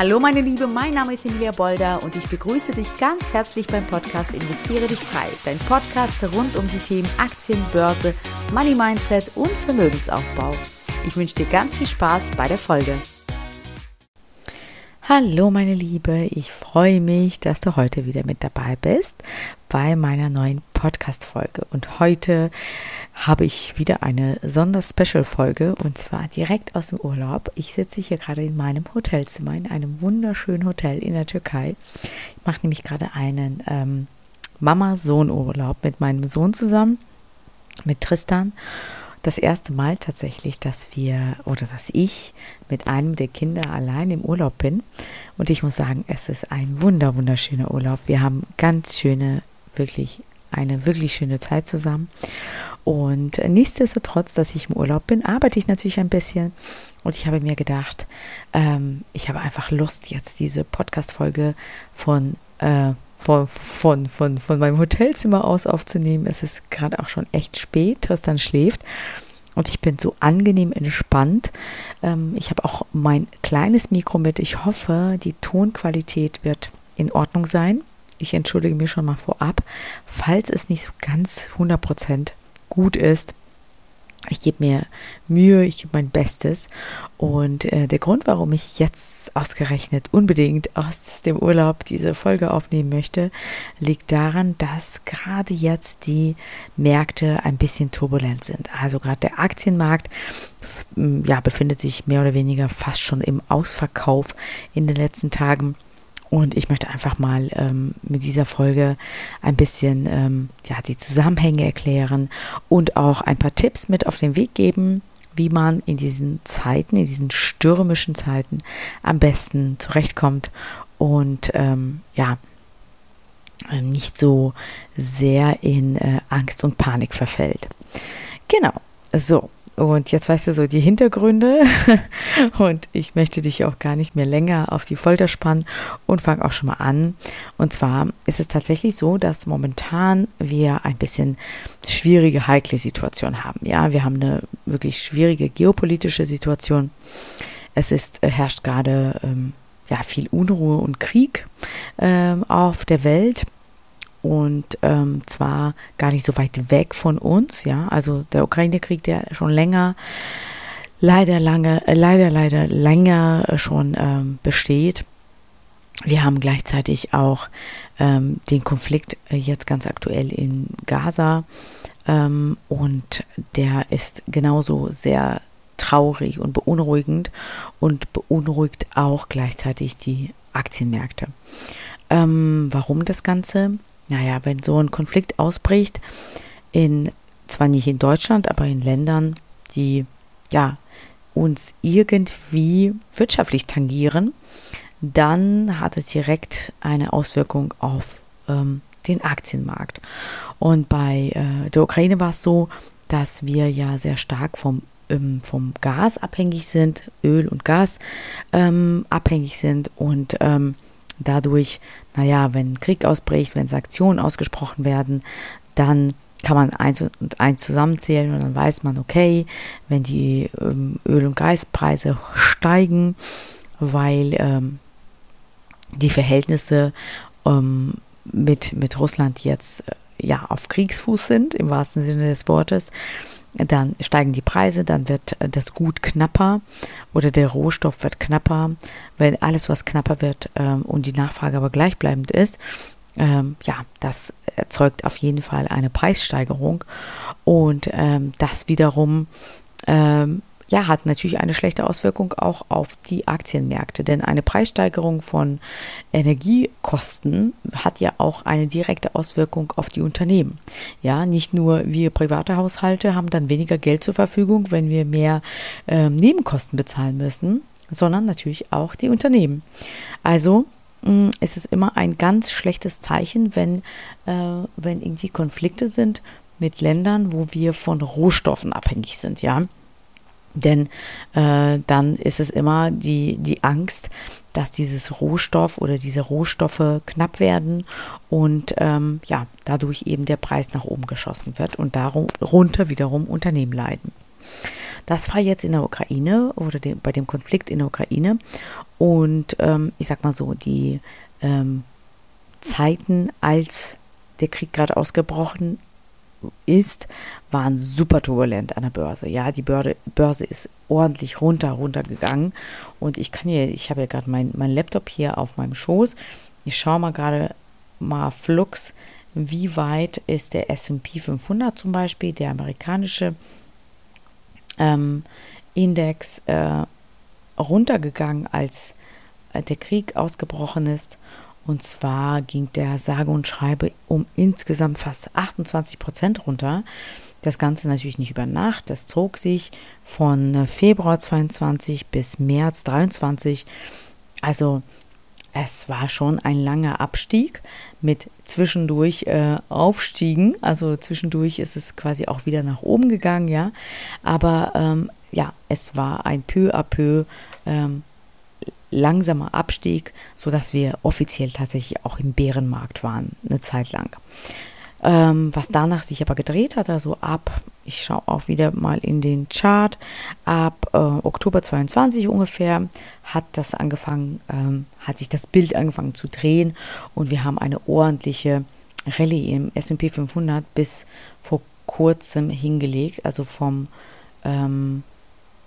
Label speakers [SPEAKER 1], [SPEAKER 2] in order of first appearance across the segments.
[SPEAKER 1] Hallo meine Liebe, mein Name ist Emilia Bolder und ich begrüße dich ganz herzlich beim Podcast Investiere dich frei. Dein Podcast rund um die Themen Aktien, Börse, Money Mindset und Vermögensaufbau. Ich wünsche dir ganz viel Spaß bei der Folge. Hallo meine Liebe, ich freue mich, dass du heute wieder mit dabei bist bei meiner neuen Podcast-Folge. Und heute habe ich wieder eine Sonderspecial-Folge und zwar direkt aus dem Urlaub. Ich sitze hier gerade in meinem Hotelzimmer, in einem wunderschönen Hotel in der Türkei. Ich mache nämlich gerade einen ähm, Mama-Sohn-Urlaub mit meinem Sohn zusammen, mit Tristan das erste Mal tatsächlich, dass wir oder dass ich mit einem der Kinder allein im Urlaub bin. Und ich muss sagen, es ist ein wunder, wunderschöner Urlaub. Wir haben ganz schöne, wirklich eine wirklich schöne Zeit zusammen. Und nichtsdestotrotz, dass ich im Urlaub bin, arbeite ich natürlich ein bisschen. Und ich habe mir gedacht, ähm, ich habe einfach Lust, jetzt diese Podcast-Folge von äh, von, von, von, von meinem Hotelzimmer aus aufzunehmen. Es ist gerade auch schon echt spät, Tristan schläft. Und ich bin so angenehm entspannt. Ähm, ich habe auch mein kleines Mikro mit. Ich hoffe, die Tonqualität wird in Ordnung sein. Ich entschuldige mich schon mal vorab, falls es nicht so ganz 100% gut ist. Ich gebe mir Mühe, ich gebe mein Bestes. Und äh, der Grund, warum ich jetzt ausgerechnet unbedingt aus dem Urlaub diese Folge aufnehmen möchte, liegt daran, dass gerade jetzt die Märkte ein bisschen turbulent sind. Also gerade der Aktienmarkt ja, befindet sich mehr oder weniger fast schon im Ausverkauf in den letzten Tagen. Und ich möchte einfach mal ähm, mit dieser Folge ein bisschen ähm, ja, die Zusammenhänge erklären und auch ein paar Tipps mit auf den Weg geben, wie man in diesen Zeiten, in diesen stürmischen Zeiten am besten zurechtkommt und ähm, ja, nicht so sehr in äh, Angst und Panik verfällt. Genau, so. Und jetzt weißt du so die Hintergründe und ich möchte dich auch gar nicht mehr länger auf die Folter spannen und fange auch schon mal an. Und zwar ist es tatsächlich so, dass momentan wir ein bisschen schwierige, heikle Situation haben. Ja, wir haben eine wirklich schwierige geopolitische Situation. Es ist, äh, herrscht gerade ähm, ja, viel Unruhe und Krieg ähm, auf der Welt und ähm, zwar gar nicht so weit weg von uns, ja, also der Ukraine-Krieg, der schon länger, leider lange, äh, leider, leider länger schon ähm, besteht. Wir haben gleichzeitig auch ähm, den Konflikt äh, jetzt ganz aktuell in Gaza ähm, und der ist genauso sehr traurig und beunruhigend und beunruhigt auch gleichzeitig die Aktienmärkte. Ähm, warum das Ganze? Naja, wenn so ein Konflikt ausbricht, in, zwar nicht in Deutschland, aber in Ländern, die ja uns irgendwie wirtschaftlich tangieren, dann hat es direkt eine Auswirkung auf ähm, den Aktienmarkt. Und bei äh, der Ukraine war es so, dass wir ja sehr stark vom, ähm, vom Gas abhängig sind, Öl und Gas ähm, abhängig sind und ähm, dadurch, naja, wenn Krieg ausbricht, wenn Sanktionen ausgesprochen werden, dann kann man eins und eins zusammenzählen und dann weiß man, okay, wenn die ähm, Öl- und Gaspreise steigen, weil ähm, die Verhältnisse ähm, mit, mit Russland jetzt äh, ja auf Kriegsfuß sind, im wahrsten Sinne des Wortes, dann steigen die Preise, dann wird äh, das Gut knapper oder der Rohstoff wird knapper. Wenn alles, was knapper wird ähm, und die Nachfrage aber gleichbleibend ist, ähm, ja, das erzeugt auf jeden Fall eine Preissteigerung und ähm, das wiederum ja, hat natürlich eine schlechte Auswirkung auch auf die Aktienmärkte, denn eine Preissteigerung von Energiekosten hat ja auch eine direkte Auswirkung auf die Unternehmen. Ja, nicht nur wir private Haushalte haben dann weniger Geld zur Verfügung, wenn wir mehr äh, Nebenkosten bezahlen müssen, sondern natürlich auch die Unternehmen. Also mh, es ist immer ein ganz schlechtes Zeichen, wenn, äh, wenn irgendwie Konflikte sind mit Ländern, wo wir von Rohstoffen abhängig sind, ja. Denn äh, dann ist es immer die, die Angst, dass dieses Rohstoff oder diese Rohstoffe knapp werden und ähm, ja, dadurch eben der Preis nach oben geschossen wird und darunter wiederum Unternehmen leiden. Das war jetzt in der Ukraine oder dem, bei dem Konflikt in der Ukraine Und ähm, ich sag mal so, die ähm, Zeiten, als der Krieg gerade ausgebrochen ist, waren super turbulent an der Börse. Ja, die Börse, Börse ist ordentlich runter, runtergegangen. Und ich kann hier, ich habe ja gerade meinen mein Laptop hier auf meinem Schoß. Ich schaue mal gerade mal flux, wie weit ist der SP 500 zum Beispiel, der amerikanische ähm, Index, äh, runtergegangen, als äh, der Krieg ausgebrochen ist. Und zwar ging der sage und schreibe um insgesamt fast 28 Prozent runter. Das Ganze natürlich nicht über Nacht. Das zog sich von äh, Februar 22 bis März 23. Also es war schon ein langer Abstieg mit zwischendurch äh, Aufstiegen. Also zwischendurch ist es quasi auch wieder nach oben gegangen, ja. Aber ähm, ja, es war ein peu à peu ähm, langsamer Abstieg, sodass wir offiziell tatsächlich auch im Bärenmarkt waren, eine Zeit lang. Ähm, was danach sich aber gedreht hat, also ab, ich schaue auch wieder mal in den Chart, ab äh, Oktober 22 ungefähr hat das angefangen, ähm, hat sich das Bild angefangen zu drehen und wir haben eine ordentliche Rallye im S&P 500 bis vor kurzem hingelegt, also vom ähm,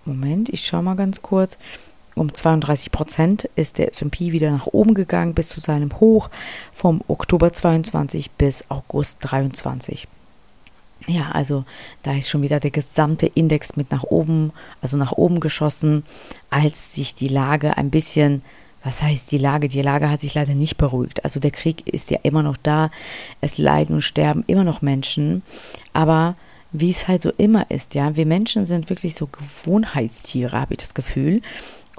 [SPEAKER 1] Moment, ich schaue mal ganz kurz, um 32 Prozent ist der S&P wieder nach oben gegangen bis zu seinem Hoch vom Oktober 22 bis August 23. Ja, also da ist schon wieder der gesamte Index mit nach oben, also nach oben geschossen, als sich die Lage ein bisschen, was heißt die Lage? Die Lage hat sich leider nicht beruhigt. Also der Krieg ist ja immer noch da, es leiden und sterben immer noch Menschen, aber wie es halt so immer ist, ja, wir Menschen sind wirklich so Gewohnheitstiere, habe ich das Gefühl.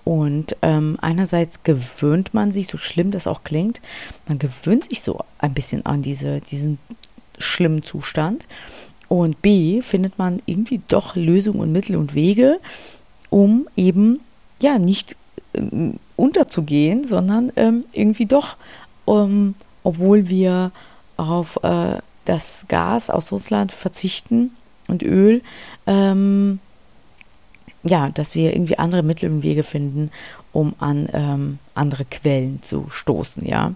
[SPEAKER 1] Und ähm, einerseits gewöhnt man sich, so schlimm das auch klingt, man gewöhnt sich so ein bisschen an diese, diesen schlimmen Zustand. Und B, findet man irgendwie doch Lösungen und Mittel und Wege, um eben ja nicht ähm, unterzugehen, sondern ähm, irgendwie doch, ähm, obwohl wir auf äh, das Gas aus Russland verzichten und Öl, ähm, ja, dass wir irgendwie andere Mittel und Wege finden, um an ähm, andere Quellen zu stoßen, ja.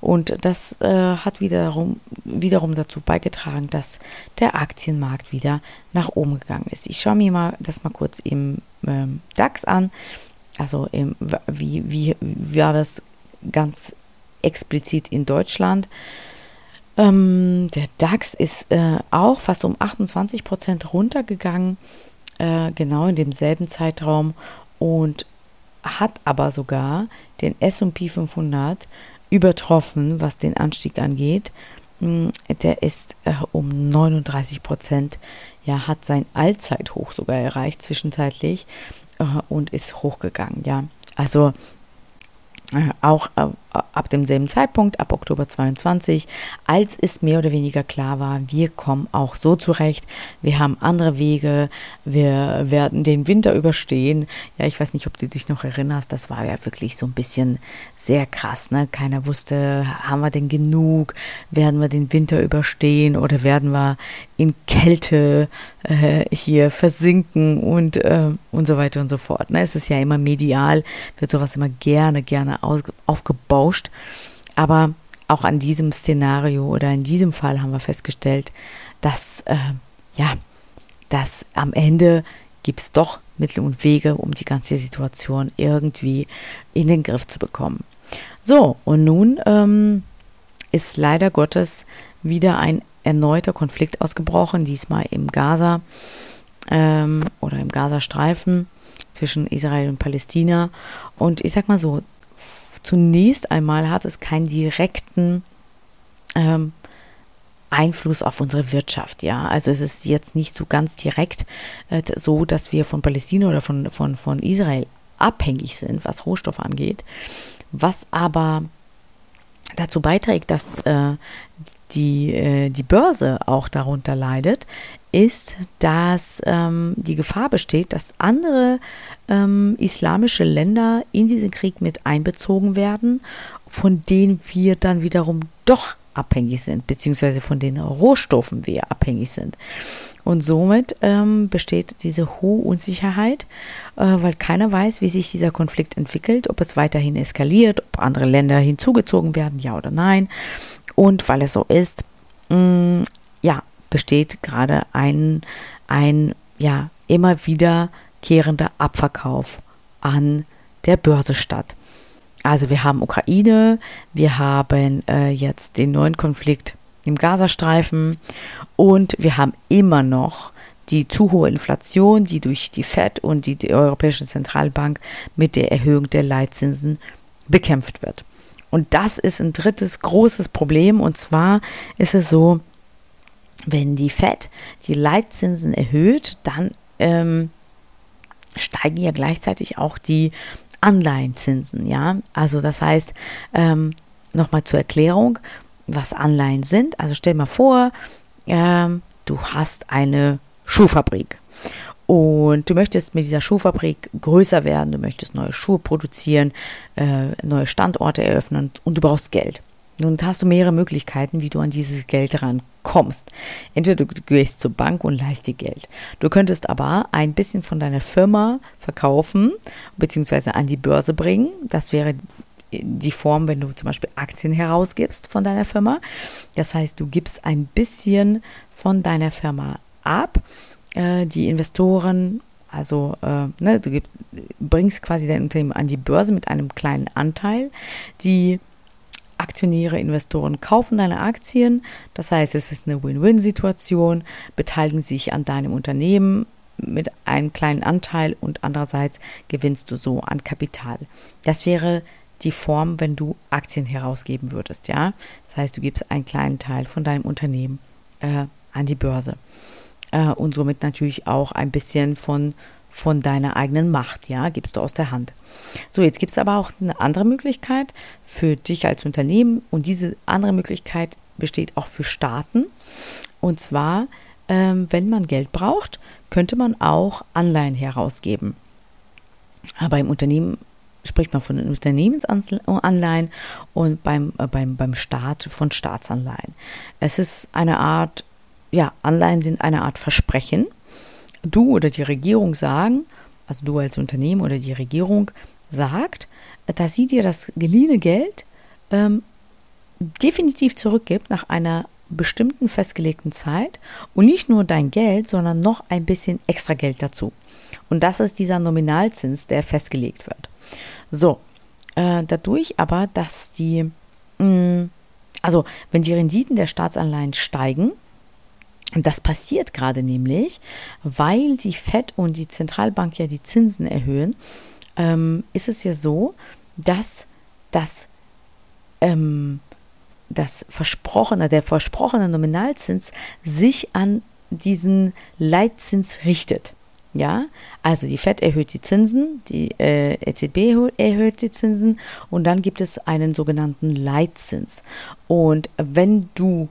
[SPEAKER 1] Und das äh, hat wiederum, wiederum dazu beigetragen, dass der Aktienmarkt wieder nach oben gegangen ist. Ich schaue mir mal das mal kurz im ähm, DAX an. Also im, wie, wie, wie war das ganz explizit in Deutschland? Ähm, der DAX ist äh, auch fast um 28 Prozent runtergegangen äh, genau in demselben Zeitraum und hat aber sogar den SP 500 übertroffen, was den Anstieg angeht. Hm, der ist äh, um 39 Prozent, ja, hat sein Allzeithoch sogar erreicht zwischenzeitlich äh, und ist hochgegangen, ja. Also äh, auch äh, ab demselben Zeitpunkt, ab Oktober 22, als es mehr oder weniger klar war, wir kommen auch so zurecht, wir haben andere Wege, wir werden den Winter überstehen. Ja, ich weiß nicht, ob du dich noch erinnerst, das war ja wirklich so ein bisschen sehr krass, ne? Keiner wusste, haben wir denn genug, werden wir den Winter überstehen oder werden wir in Kälte äh, hier versinken und, äh, und so weiter und so fort. Ne? Es ist ja immer medial, wird sowas immer gerne, gerne aus, aufgebauscht. Aber auch an diesem Szenario oder in diesem Fall haben wir festgestellt, dass, äh, ja, dass am Ende gibt es doch Mittel und Wege, um die ganze Situation irgendwie in den Griff zu bekommen. So, und nun ähm, ist leider Gottes wieder ein erneuter Konflikt ausgebrochen, diesmal im Gaza ähm, oder im Gazastreifen zwischen Israel und Palästina. Und ich sag mal so, zunächst einmal hat es keinen direkten ähm, Einfluss auf unsere Wirtschaft, ja. Also es ist jetzt nicht so ganz direkt äh, so, dass wir von Palästina oder von, von, von Israel abhängig sind, was Rohstoffe angeht. Was aber dazu beiträgt, dass äh, die, äh, die Börse auch darunter leidet, ist, dass ähm, die Gefahr besteht, dass andere ähm, islamische Länder in diesen Krieg mit einbezogen werden, von denen wir dann wiederum doch abhängig sind, beziehungsweise von den Rohstoffen wir abhängig sind. Und somit ähm, besteht diese hohe Unsicherheit, äh, weil keiner weiß, wie sich dieser Konflikt entwickelt, ob es weiterhin eskaliert, ob andere Länder hinzugezogen werden, ja oder nein. Und weil es so ist, mh, mm, ja, besteht gerade ein, ein ja, immer wiederkehrender Abverkauf an der Börse statt. Also wir haben Ukraine, wir haben äh, jetzt den neuen Konflikt im Gazastreifen und wir haben immer noch die zu hohe Inflation, die durch die Fed und die, die Europäische Zentralbank mit der Erhöhung der Leitzinsen bekämpft wird. Und das ist ein drittes großes Problem. Und zwar ist es so, wenn die Fed die Leitzinsen erhöht, dann ähm, steigen ja gleichzeitig auch die Anleihenzinsen. Ja, also das heißt, ähm, nochmal zur Erklärung, was Anleihen sind. Also stell mal vor, ähm, du hast eine Schuhfabrik und du möchtest mit dieser Schuhfabrik größer werden, du möchtest neue Schuhe produzieren, äh, neue Standorte eröffnen und du brauchst Geld. Nun hast du mehrere Möglichkeiten, wie du an dieses Geld rankommst. Entweder du gehst zur Bank und leist dir Geld. Du könntest aber ein bisschen von deiner Firma verkaufen, beziehungsweise an die Börse bringen. Das wäre die Form, wenn du zum Beispiel Aktien herausgibst von deiner Firma. Das heißt, du gibst ein bisschen von deiner Firma ab äh, die Investoren, also äh, ne, du gib, bringst quasi dein Unternehmen an die Börse mit einem kleinen Anteil. Die Aktionäre, Investoren kaufen deine Aktien. Das heißt, es ist eine Win-Win-Situation, beteiligen sich an deinem Unternehmen mit einem kleinen Anteil und andererseits gewinnst du so an Kapital. Das wäre die Form, wenn du Aktien herausgeben würdest, ja. Das heißt, du gibst einen kleinen Teil von deinem Unternehmen äh, an die Börse äh, und somit natürlich auch ein bisschen von, von deiner eigenen Macht, ja, gibst du aus der Hand. So, jetzt gibt es aber auch eine andere Möglichkeit für dich als Unternehmen und diese andere Möglichkeit besteht auch für Staaten. Und zwar, ähm, wenn man Geld braucht, könnte man auch Anleihen herausgeben. Aber im Unternehmen spricht man von Unternehmensanleihen und beim, äh, beim, beim Staat von Staatsanleihen. Es ist eine Art ja, Anleihen sind eine Art Versprechen. Du oder die Regierung sagen, also du als Unternehmen oder die Regierung sagt, dass sie dir das geliehene Geld ähm, definitiv zurückgibt nach einer bestimmten festgelegten Zeit und nicht nur dein Geld, sondern noch ein bisschen extra Geld dazu. Und das ist dieser Nominalzins, der festgelegt wird. So, äh, dadurch aber, dass die, mh, mm, also wenn die Renditen der Staatsanleihen steigen, das passiert gerade nämlich, weil die FED und die Zentralbank ja die Zinsen erhöhen, ähm, ist es ja so, dass das, ähm, das versprochene, der versprochene Nominalzins sich an diesen Leitzins richtet. Ja, also die FED erhöht die Zinsen, die äh, EZB erhöht die Zinsen und dann gibt es einen sogenannten Leitzins. Und wenn du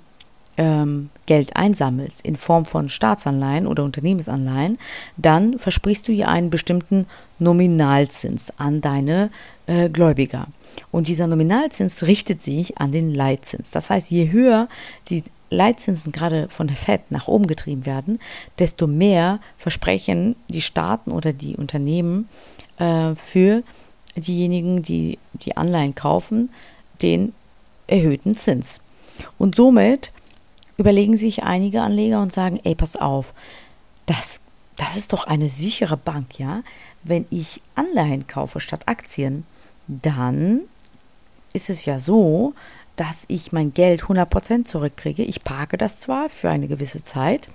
[SPEAKER 1] ähm, Geld einsammelst in Form von Staatsanleihen oder Unternehmensanleihen, dann versprichst du ihr einen bestimmten Nominalzins an deine äh, Gläubiger. Und dieser Nominalzins richtet sich an den Leitzins. Das heißt, je höher die Leitzinsen gerade von der Fed nach oben getrieben werden, desto mehr versprechen die Staaten oder die Unternehmen äh, für diejenigen, die die Anleihen kaufen, den erhöhten Zins. Und somit überlegen sich einige Anleger und sagen, ey, pass auf, das, das ist doch eine sichere Bank, ja? Wenn ich Anleihen kaufe statt Aktien, dann ist es ja so, dass ich mein Geld 100% zurückkriege. Ich parke das zwar für eine gewisse Zeit,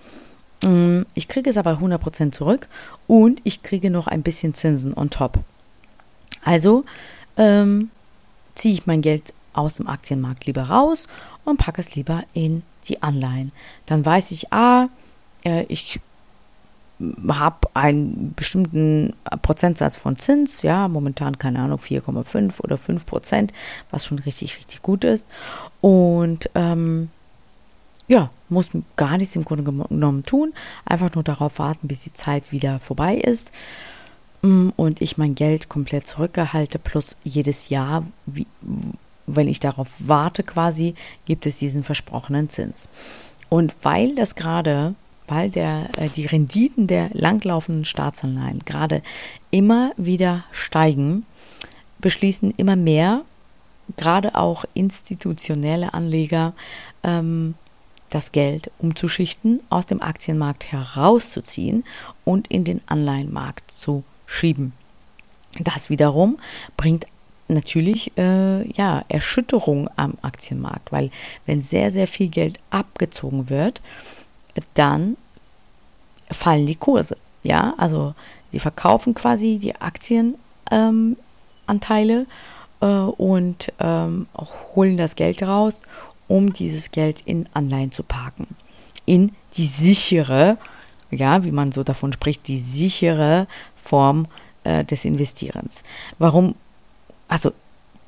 [SPEAKER 1] mm, ich kriege es aber 100% zurück und ich kriege noch ein bisschen Zinsen on top. Also ähm, ziehe ich mein Geld aus dem Aktienmarkt lieber raus und packe es lieber in die Anleihen. Dann weiß ich, ah, äh, ich habe einen bestimmten Prozentsatz von Zins, ja, momentan keine Ahnung, 4,5 oder 5 Prozent, was schon richtig, richtig gut ist. Und ähm, ja, muss gar nichts im Grunde genommen tun, einfach nur darauf warten, bis die Zeit wieder vorbei ist mm, und ich mein Geld komplett zurückgehalte, plus jedes Jahr, wie, wenn ich darauf warte quasi, gibt es diesen versprochenen Zins. Und weil das gerade weil der, äh, die Renditen der langlaufenden Staatsanleihen gerade immer wieder steigen, beschließen immer mehr, gerade auch institutionelle Anleger, ähm, das Geld umzuschichten, aus dem Aktienmarkt herauszuziehen und in den Anleihenmarkt zu schieben. Das wiederum bringt natürlich äh, ja, Erschütterung am Aktienmarkt, weil wenn sehr, sehr viel Geld abgezogen wird, dann fallen die Kurse. Ja, also die verkaufen quasi die Aktienanteile ähm, äh, und ähm, holen das Geld raus, um dieses Geld in Anleihen zu parken. In die sichere, ja, wie man so davon spricht, die sichere Form äh, des Investierens. Warum? Also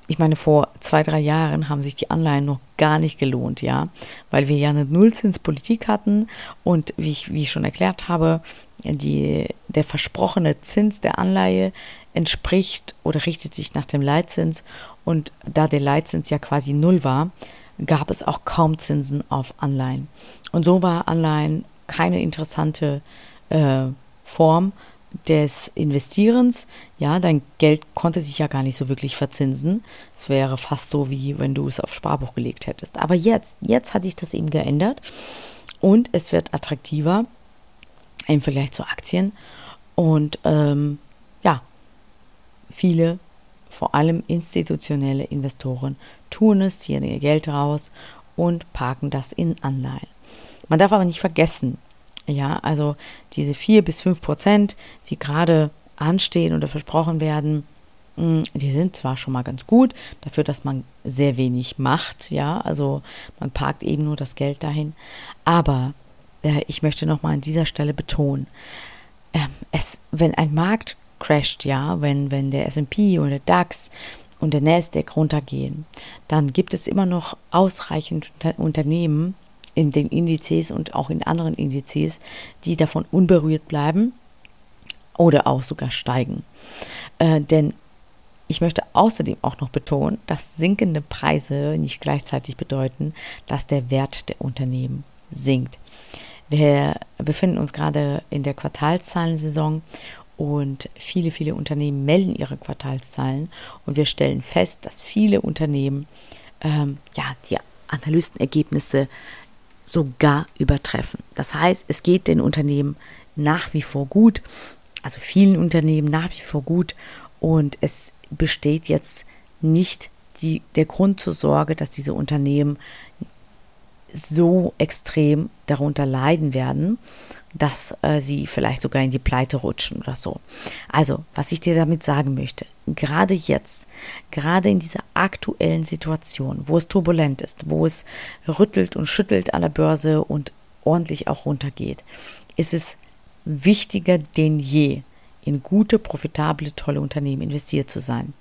[SPEAKER 1] ich meine, vor zwei, drei Jahren haben sich die Anleihen noch gar nicht gelohnt, ja, weil wir ja eine Nullzinspolitik hatten und wie ich, wie ich schon erklärt habe, die, der versprochene Zins der Anleihe entspricht oder richtet sich nach dem Leitzins und da der Leitzins ja quasi null war, gab es auch kaum Zinsen auf Anleihen. Und so war Anleihen keine interessante äh, Form, des Investierens, ja, dein Geld konnte sich ja gar nicht so wirklich verzinsen. Es wäre fast so, wie wenn du es auf Sparbuch gelegt hättest. Aber jetzt, jetzt hat sich das eben geändert und es wird attraktiver im Vergleich zu Aktien. Und ähm, ja, viele, vor allem institutionelle Investoren, tun es, ziehen ihr Geld raus und parken das in Anleihen. Man darf aber nicht vergessen, ja, also diese vier bis fünf Prozent, die gerade anstehen oder versprochen werden, mm, die sind zwar schon mal ganz gut, dafür, dass man sehr wenig macht, ja, also man parkt eben nur das Geld dahin. Aber äh, ich möchte nochmal an dieser Stelle betonen, äh, es, wenn ein Markt crasht, ja, wenn, wenn der SP und der DAX und der Nasdaq runtergehen, dann gibt es immer noch ausreichend Unternehmen, in den Indizes und auch in anderen Indizes, die davon unberührt bleiben oder auch sogar steigen. Äh, denn ich möchte außerdem auch noch betonen, dass sinkende Preise nicht gleichzeitig bedeuten, dass der Wert der Unternehmen sinkt. Wir befinden uns gerade in der Quartalszahlensaison und viele, viele Unternehmen melden ihre Quartalszahlen und wir stellen fest, dass viele Unternehmen ähm, ja, die Analystenergebnisse sogar übertreffen. Das heißt, es geht den Unternehmen nach wie vor gut, also vielen Unternehmen nach wie vor gut und es besteht jetzt nicht die, der Grund zur Sorge, dass diese Unternehmen so extrem darunter leiden werden, dass äh, sie vielleicht sogar in die Pleite rutschen oder so. Also, was ich dir damit sagen möchte, gerade jetzt, gerade in dieser aktuellen Situation, wo es turbulent ist, wo es rüttelt und schüttelt an der Börse und ordentlich auch runtergeht, ist es wichtiger denn je, in gute, profitable, tolle Unternehmen investiert zu sein.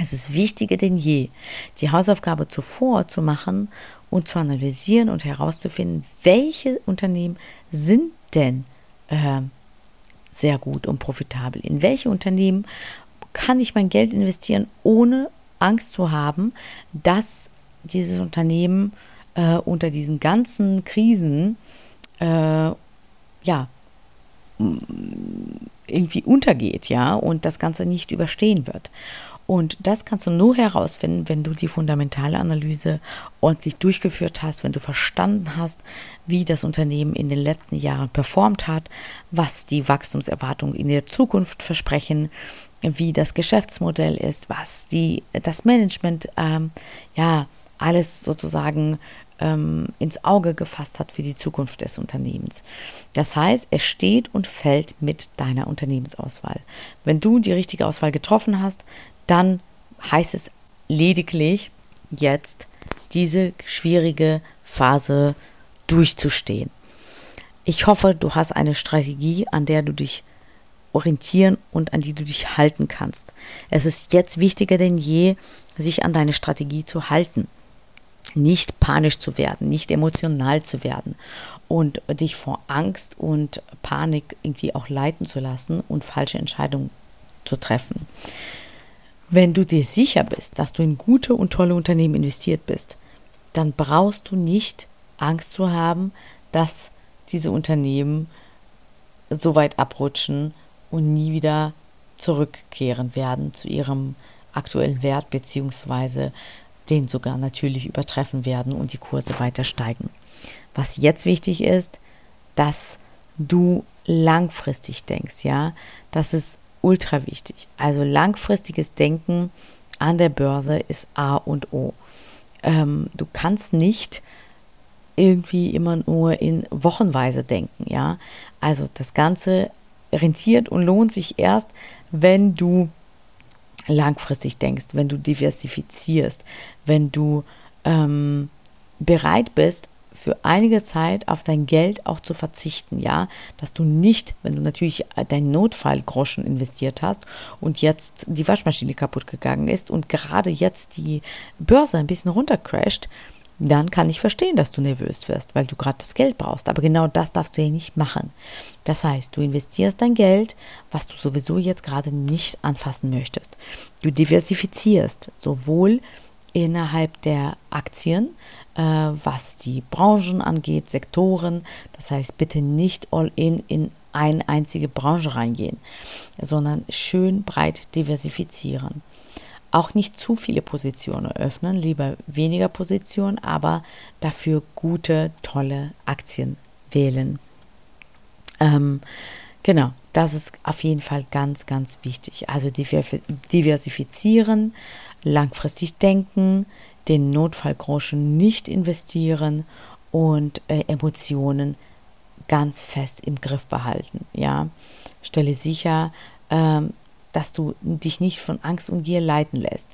[SPEAKER 1] Es ist wichtiger denn je, die Hausaufgabe zuvor zu machen und zu analysieren und herauszufinden, welche Unternehmen sind denn äh, sehr gut und profitabel. In welche Unternehmen kann ich mein Geld investieren, ohne Angst zu haben, dass dieses Unternehmen äh, unter diesen ganzen Krisen äh, ja irgendwie untergeht, ja, und das Ganze nicht überstehen wird. Und das kannst du nur herausfinden, wenn du die fundamentale Analyse ordentlich durchgeführt hast, wenn du verstanden hast, wie das Unternehmen in den letzten Jahren performt hat, was die Wachstumserwartungen in der Zukunft versprechen, wie das Geschäftsmodell ist, was die, das Management ähm, ja alles sozusagen ähm, ins Auge gefasst hat für die Zukunft des Unternehmens. Das heißt, es steht und fällt mit deiner Unternehmensauswahl. Wenn du die richtige Auswahl getroffen hast, dann heißt es lediglich jetzt diese schwierige Phase durchzustehen. Ich hoffe, du hast eine Strategie, an der du dich orientieren und an die du dich halten kannst. Es ist jetzt wichtiger denn je, sich an deine Strategie zu halten. Nicht panisch zu werden, nicht emotional zu werden und dich vor Angst und Panik irgendwie auch leiten zu lassen und falsche Entscheidungen zu treffen. Wenn du dir sicher bist, dass du in gute und tolle Unternehmen investiert bist, dann brauchst du nicht Angst zu haben, dass diese Unternehmen so weit abrutschen und nie wieder zurückkehren werden zu ihrem aktuellen Wert beziehungsweise den sogar natürlich übertreffen werden und die Kurse weiter steigen. Was jetzt wichtig ist, dass du langfristig denkst, ja, das ist ultra wichtig. Also langfristiges Denken an der Börse ist A und O. Ähm, du kannst nicht irgendwie immer nur in Wochenweise denken, ja. Also das Ganze rentiert und lohnt sich erst, wenn du langfristig denkst, wenn du diversifizierst, wenn du ähm, bereit bist, für einige Zeit auf dein Geld auch zu verzichten, ja, dass du nicht, wenn du natürlich deinen Notfallgroschen investiert hast und jetzt die Waschmaschine kaputt gegangen ist und gerade jetzt die Börse ein bisschen runtercrasht, dann kann ich verstehen, dass du nervös wirst, weil du gerade das Geld brauchst. Aber genau das darfst du ja nicht machen. Das heißt, du investierst dein Geld, was du sowieso jetzt gerade nicht anfassen möchtest. Du diversifizierst sowohl innerhalb der Aktien, was die Branchen angeht, Sektoren. Das heißt, bitte nicht all in in eine einzige Branche reingehen, sondern schön breit diversifizieren. Auch nicht zu viele Positionen öffnen, lieber weniger Positionen, aber dafür gute, tolle Aktien wählen. Ähm, genau, das ist auf jeden Fall ganz, ganz wichtig. Also diversifizieren, langfristig denken, den Notfallgroschen nicht investieren und äh, Emotionen ganz fest im Griff behalten. Ja, stelle sicher, ähm, dass du dich nicht von Angst und Gier leiten lässt.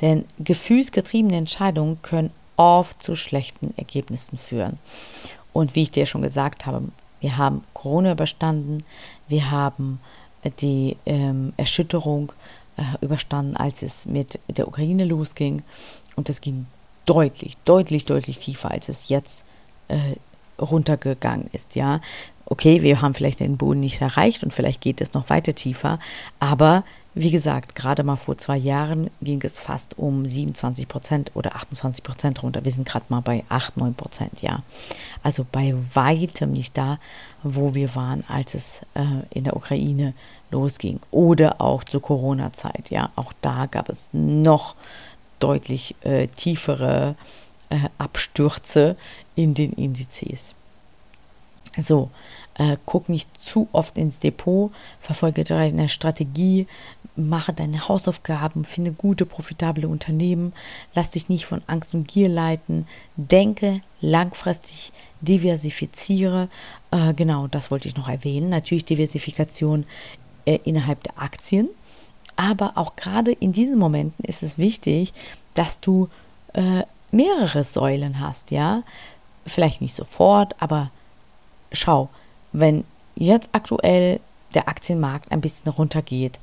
[SPEAKER 1] Denn gefühlsgetriebene Entscheidungen können oft zu schlechten Ergebnissen führen. Und wie ich dir schon gesagt habe, wir haben Corona überstanden, wir haben die ähm, Erschütterung äh, überstanden, als es mit der Ukraine losging. Und es ging deutlich, deutlich, deutlich tiefer, als es jetzt äh, runtergegangen ist. Ja, okay, wir haben vielleicht den Boden nicht erreicht und vielleicht geht es noch weiter tiefer, aber wie gesagt, gerade mal vor zwei Jahren ging es fast um 27 Prozent oder 28 Prozent runter. Wir sind gerade mal bei 8, 9 Prozent, ja. Also bei weitem nicht da, wo wir waren, als es äh, in der Ukraine losging. Oder auch zur Corona-Zeit, ja. Auch da gab es noch deutlich äh, tiefere äh, Abstürze in den Indizes. So, äh, guck nicht zu oft ins Depot, verfolge deine Strategie, mache deine Hausaufgaben, finde gute, profitable Unternehmen, lass dich nicht von Angst und Gier leiten, denke langfristig, diversifiziere. Äh, genau, das wollte ich noch erwähnen. Natürlich Diversifikation äh, innerhalb der Aktien, aber auch gerade in diesen Momenten ist es wichtig, dass du äh, mehrere Säulen hast, ja. Vielleicht nicht sofort, aber schau, wenn jetzt aktuell der Aktienmarkt ein bisschen runtergeht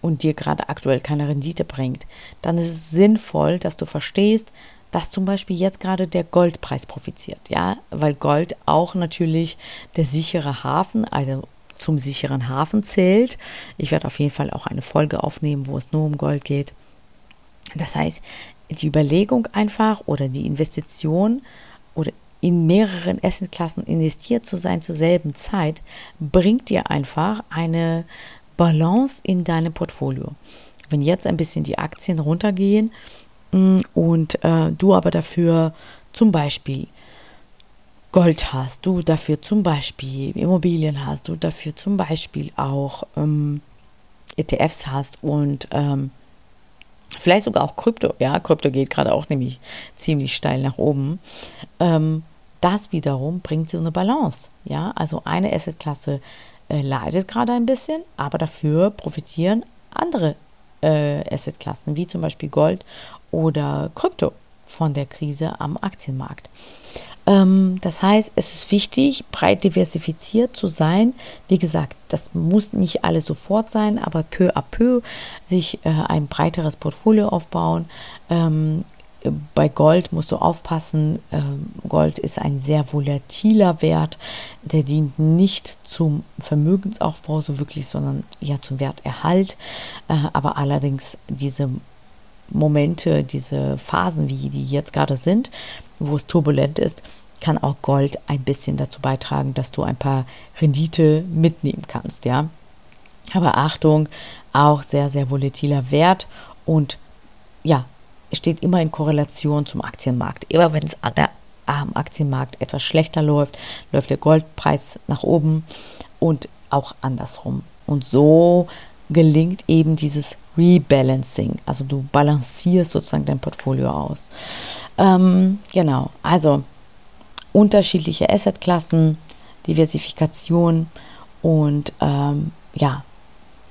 [SPEAKER 1] und dir gerade aktuell keine Rendite bringt, dann ist es sinnvoll, dass du verstehst, dass zum Beispiel jetzt gerade der Goldpreis profitiert, ja, weil Gold auch natürlich der sichere Hafen, also zum sicheren Hafen zählt. Ich werde auf jeden Fall auch eine Folge aufnehmen, wo es nur um Gold geht. Das heißt, die Überlegung einfach oder die Investition oder in mehreren Assetklassen investiert zu sein zur selben Zeit, bringt dir einfach eine Balance in deinem Portfolio. Wenn jetzt ein bisschen die Aktien runtergehen mm, und äh, du aber dafür zum Beispiel Gold hast, du dafür zum Beispiel Immobilien hast, du dafür zum Beispiel auch ähm, ETFs hast und ähm, vielleicht sogar auch Krypto, ja, Krypto geht gerade auch nämlich ziemlich steil nach oben, ähm, das wiederum bringt so eine Balance. Ja, also eine Assetklasse äh, leidet gerade ein bisschen, aber dafür profitieren andere äh, Assetklassen, wie zum Beispiel Gold oder Krypto von der Krise am Aktienmarkt. Ähm, das heißt, es ist wichtig, breit diversifiziert zu sein. Wie gesagt, das muss nicht alles sofort sein, aber peu à peu sich äh, ein breiteres Portfolio aufbauen. Ähm, bei Gold musst du aufpassen. Ähm, Gold ist ein sehr volatiler Wert. Der dient nicht zum Vermögensaufbau so wirklich, sondern eher zum Werterhalt. Äh, aber allerdings diese Momente, diese Phasen, wie die jetzt gerade sind, wo es turbulent ist, kann auch Gold ein bisschen dazu beitragen, dass du ein paar Rendite mitnehmen kannst, ja. Aber Achtung, auch sehr, sehr volatiler Wert und ja, steht immer in Korrelation zum Aktienmarkt. Immer wenn es am Aktienmarkt etwas schlechter läuft, läuft der Goldpreis nach oben und auch andersrum. Und so gelingt eben dieses Rebalancing. Also du balancierst sozusagen dein Portfolio aus. Ähm, genau, also unterschiedliche Assetklassen, Diversifikation und ähm, ja,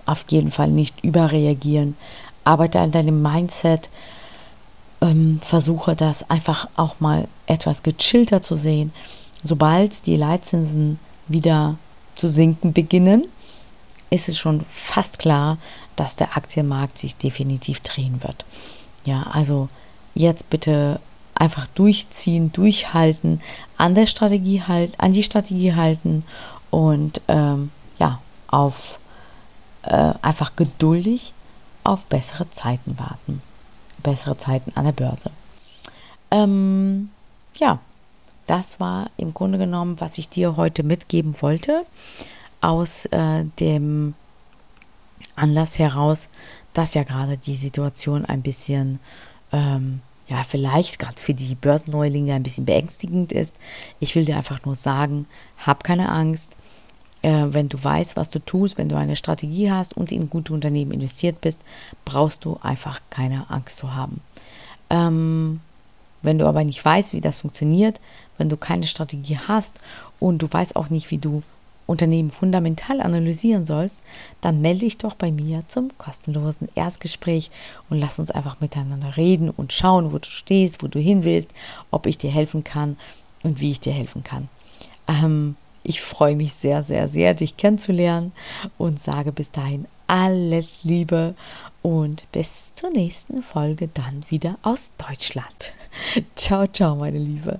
[SPEAKER 1] auf jeden Fall nicht überreagieren. Arbeite an deinem Mindset. Ähm, versuche das einfach auch mal etwas gechillter zu sehen. Sobald die Leitzinsen wieder zu sinken beginnen, ist es schon fast klar, dass der Aktienmarkt sich definitiv drehen wird. Ja, also jetzt bitte einfach durchziehen, durchhalten, an der Strategie halt, an die Strategie halten und ähm, ja, auf äh, einfach geduldig auf bessere Zeiten warten. Bessere Zeiten an der Börse. Ähm, ja, das war im Grunde genommen, was ich dir heute mitgeben wollte, aus äh, dem Anlass heraus, dass ja gerade die Situation ein bisschen, ähm, ja, vielleicht gerade für die Börsenneulinge ein bisschen beängstigend ist. Ich will dir einfach nur sagen, hab keine Angst. Äh, wenn du weißt, was du tust, wenn du eine Strategie hast und in gute Unternehmen investiert bist, brauchst du einfach keine Angst zu haben. Ähm, wenn du aber nicht weißt, wie das funktioniert, wenn du keine Strategie hast und du weißt auch nicht, wie du Unternehmen fundamental analysieren sollst, dann melde dich doch bei mir zum kostenlosen Erstgespräch und lass uns einfach miteinander reden und schauen, wo du stehst, wo du hin willst, ob ich dir helfen kann und wie ich dir helfen kann. Ähm, ich freue mich sehr, sehr, sehr, dich kennenzulernen und sage bis dahin alles Liebe und bis zur nächsten Folge dann wieder aus Deutschland. Ciao, ciao, meine Liebe.